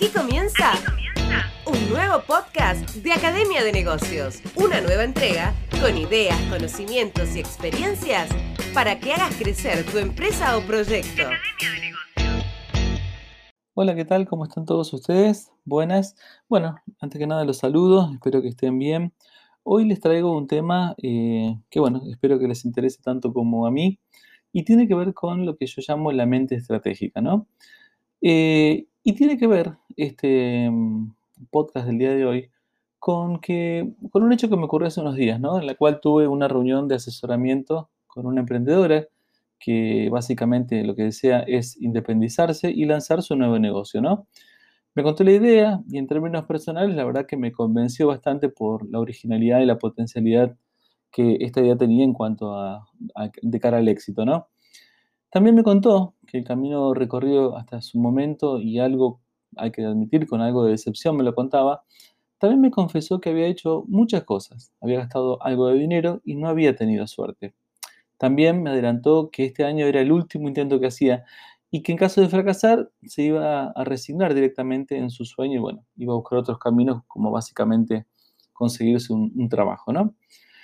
Aquí comienza, un nuevo podcast de Academia de Negocios. Una nueva entrega con ideas, conocimientos y experiencias para que hagas crecer tu empresa o proyecto. Hola, ¿qué tal? ¿Cómo están todos ustedes? Buenas. Bueno, antes que nada los saludo, espero que estén bien. Hoy les traigo un tema eh, que, bueno, espero que les interese tanto como a mí y tiene que ver con lo que yo llamo la mente estratégica, ¿no? Eh, y tiene que ver este mm, podcast del día de hoy con, que, con un hecho que me ocurrió hace unos días, ¿no? En la cual tuve una reunión de asesoramiento con una emprendedora que básicamente lo que desea es independizarse y lanzar su nuevo negocio, ¿no? Me contó la idea y en términos personales la verdad que me convenció bastante por la originalidad y la potencialidad que esta idea tenía en cuanto a, a de cara al éxito, ¿no? También me contó que el camino recorrido hasta su momento y algo, hay que admitir, con algo de decepción me lo contaba, también me confesó que había hecho muchas cosas, había gastado algo de dinero y no había tenido suerte. También me adelantó que este año era el último intento que hacía y que en caso de fracasar se iba a resignar directamente en su sueño y bueno, iba a buscar otros caminos como básicamente conseguirse un, trabajo, ¿no?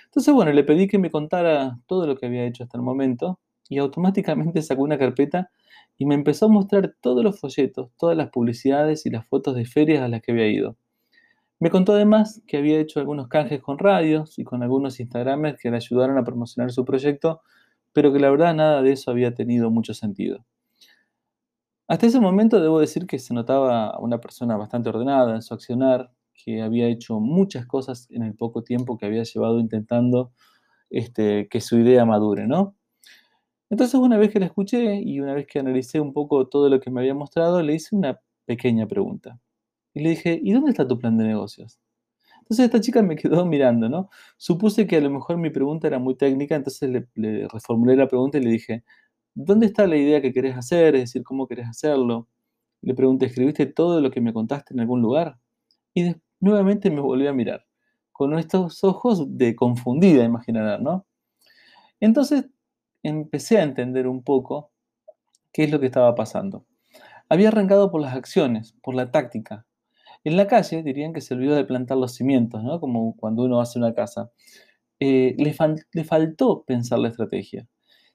Entonces, bueno, le pedí que me contara todo lo que había hecho hasta el momento y automáticamente sacó una carpeta y me empezó a mostrar todos los folletos, todas las publicidades y las fotos de ferias a las que había ido. Me contó además que había hecho algunos canjes con radios y con algunos Instagramers que le ayudaron a promocionar su proyecto, pero que la verdad nada de eso había tenido mucho sentido. Hasta ese momento debo decir que se notaba una persona bastante ordenada en su accionar, que había hecho muchas cosas en el poco tiempo que había llevado intentando este, que su idea madure, ¿no? Entonces una vez que la escuché y una vez que analicé un poco todo lo que me había mostrado, le hice una pequeña pregunta. Y le dije, ¿y dónde está tu plan de negocios? Entonces esta chica me quedó mirando, ¿no? Supuse que a lo mejor mi pregunta era muy técnica, entonces le, reformulé la pregunta y le dije, ¿dónde está la idea que querés hacer? Es decir, ¿cómo querés hacerlo? Le pregunté, ¿escribiste todo lo que me contaste en algún lugar? Y nuevamente me volvió a mirar, con estos ojos de confundida, imaginarán, ¿no? Entonces empecé a entender un poco qué es lo que estaba pasando. Había arrancado por las acciones, por la táctica. En la calle dirían que se olvidó de plantar los cimientos, ¿no? como cuando uno hace una casa. Eh, le, le faltó pensar la estrategia.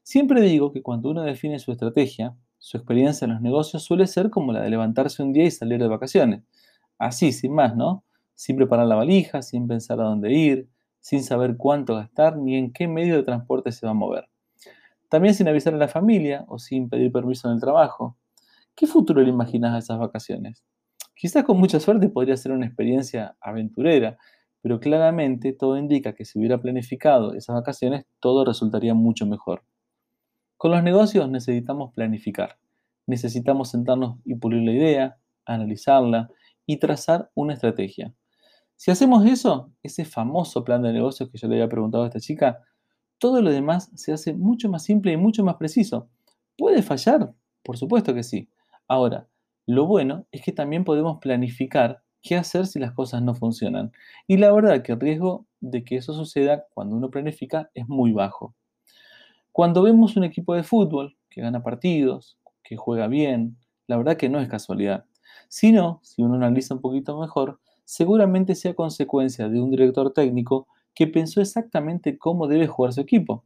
Siempre digo que cuando uno define su estrategia, su experiencia en los negocios suele ser como la de levantarse un día y salir de vacaciones. Así, sin más, ¿no? Sin preparar la valija, sin pensar a dónde ir, sin saber cuánto gastar ni en qué medio de transporte se va a mover. También sin avisar a la familia o sin pedir permiso en el trabajo. ¿Qué futuro le imaginas a esas vacaciones? Quizás con mucha suerte podría ser una experiencia aventurera, pero claramente todo indica que si hubiera planificado esas vacaciones, todo resultaría mucho mejor. Con los negocios necesitamos planificar. Necesitamos sentarnos y pulir la idea, analizarla y trazar una estrategia. Si hacemos eso, ese famoso plan de negocios que yo le había preguntado a esta chica, todo lo demás se hace mucho más simple y mucho más preciso. ¿Puede fallar? Por supuesto que sí. Ahora, lo bueno es que también podemos planificar qué hacer si las cosas no funcionan. Y la verdad que el riesgo de que eso suceda cuando uno planifica es muy bajo. Cuando vemos un equipo de fútbol que gana partidos, que juega bien, la verdad que no es casualidad. Sino, si uno analiza un poquito mejor, seguramente sea consecuencia de un director técnico que pensó exactamente cómo debe jugar su equipo.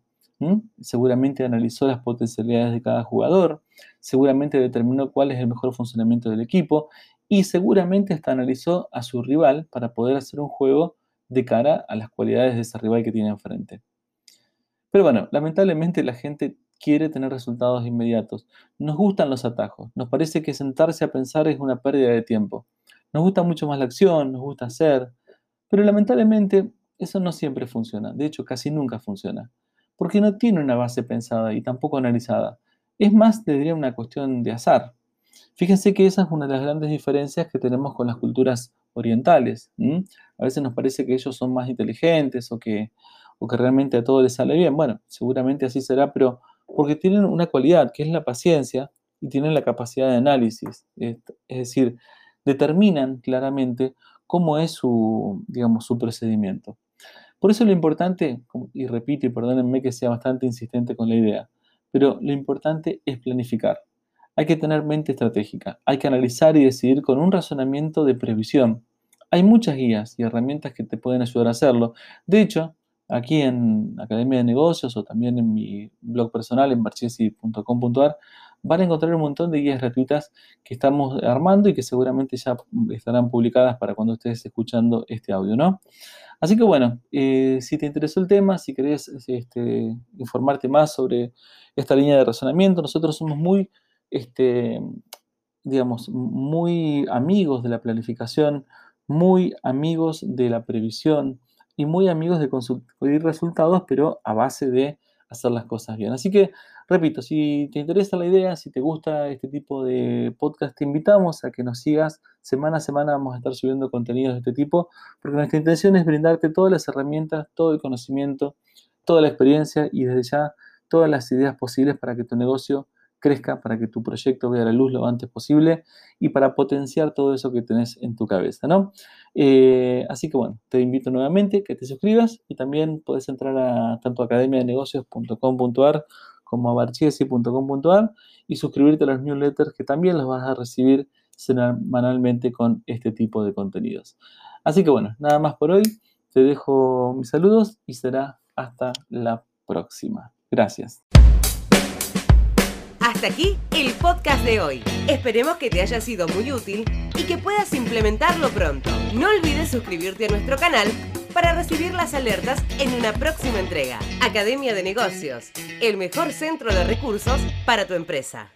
Seguramente analizó las potencialidades de cada jugador, seguramente determinó cuál es el mejor funcionamiento del equipo y seguramente hasta analizó a su rival para poder hacer un juego de cara a las cualidades de ese rival que tiene enfrente. Pero bueno, lamentablemente la gente quiere tener resultados inmediatos. Nos gustan los atajos, nos parece que sentarse a pensar es una pérdida de tiempo. Nos gusta mucho más la acción, nos gusta hacer, pero lamentablemente eso no siempre funciona, de hecho casi nunca funciona, porque no tiene una base pensada y tampoco analizada. Es más, diría una cuestión de azar. Fíjense que esa es una de las grandes diferencias que tenemos con las culturas orientales. A veces nos parece que ellos son más inteligentes o que, o que realmente a todo les sale bien. Bueno, seguramente así será, pero porque tienen una cualidad que es la paciencia y tienen la capacidad de análisis. Es decir, determinan claramente cómo es su, digamos, su procedimiento. Por eso lo importante, y repito y perdónenme que sea bastante insistente con la idea, pero lo importante es planificar. hay que tener mente estratégica, hay que analizar y decidir con un razonamiento de previsión. Hay muchas guías y herramientas que te pueden ayudar a hacerlo. De hecho, aquí en Academia de Negocios o también en mi blog personal en barchesi.com.ar van a encontrar un montón de guías gratuitas que estamos armando y que seguramente ya estarán publicadas para cuando estés escuchando este audio, ¿no? Así que bueno, eh, si te interesó el tema, si querés este, informarte más sobre esta línea de razonamiento, nosotros somos muy, este, digamos, muy amigos de la planificación, muy amigos de la previsión y muy amigos de conseguir resultados, pero a base de hacer las cosas bien. Así que, repito, si te interesa la idea, si te gusta este tipo de podcast, te invitamos a que nos sigas. Semana a semana vamos a estar subiendo contenidos de este tipo, porque nuestra intención es brindarte todas las herramientas, todo el conocimiento, toda la experiencia y desde ya todas las ideas posibles para que tu negocio crezca, para que tu proyecto vea la luz lo antes posible y para potenciar todo eso que tenés en tu cabeza, ¿no? Eh, así que bueno, te invito nuevamente que te suscribas y también puedes entrar a tanto academiadenegocios.com.ar como barchiesi.com.ar y suscribirte a los newsletters que también los vas a recibir semanalmente con este tipo de contenidos. Así que bueno, nada más por hoy. Te dejo mis saludos y será hasta la próxima. Gracias. Hasta aquí el podcast de hoy. Esperemos que te haya sido muy útil y que puedas implementarlo pronto. No olvides suscribirte a nuestro canal para recibir las alertas en una próxima entrega. Academia de Negocios, el mejor centro de recursos para tu empresa.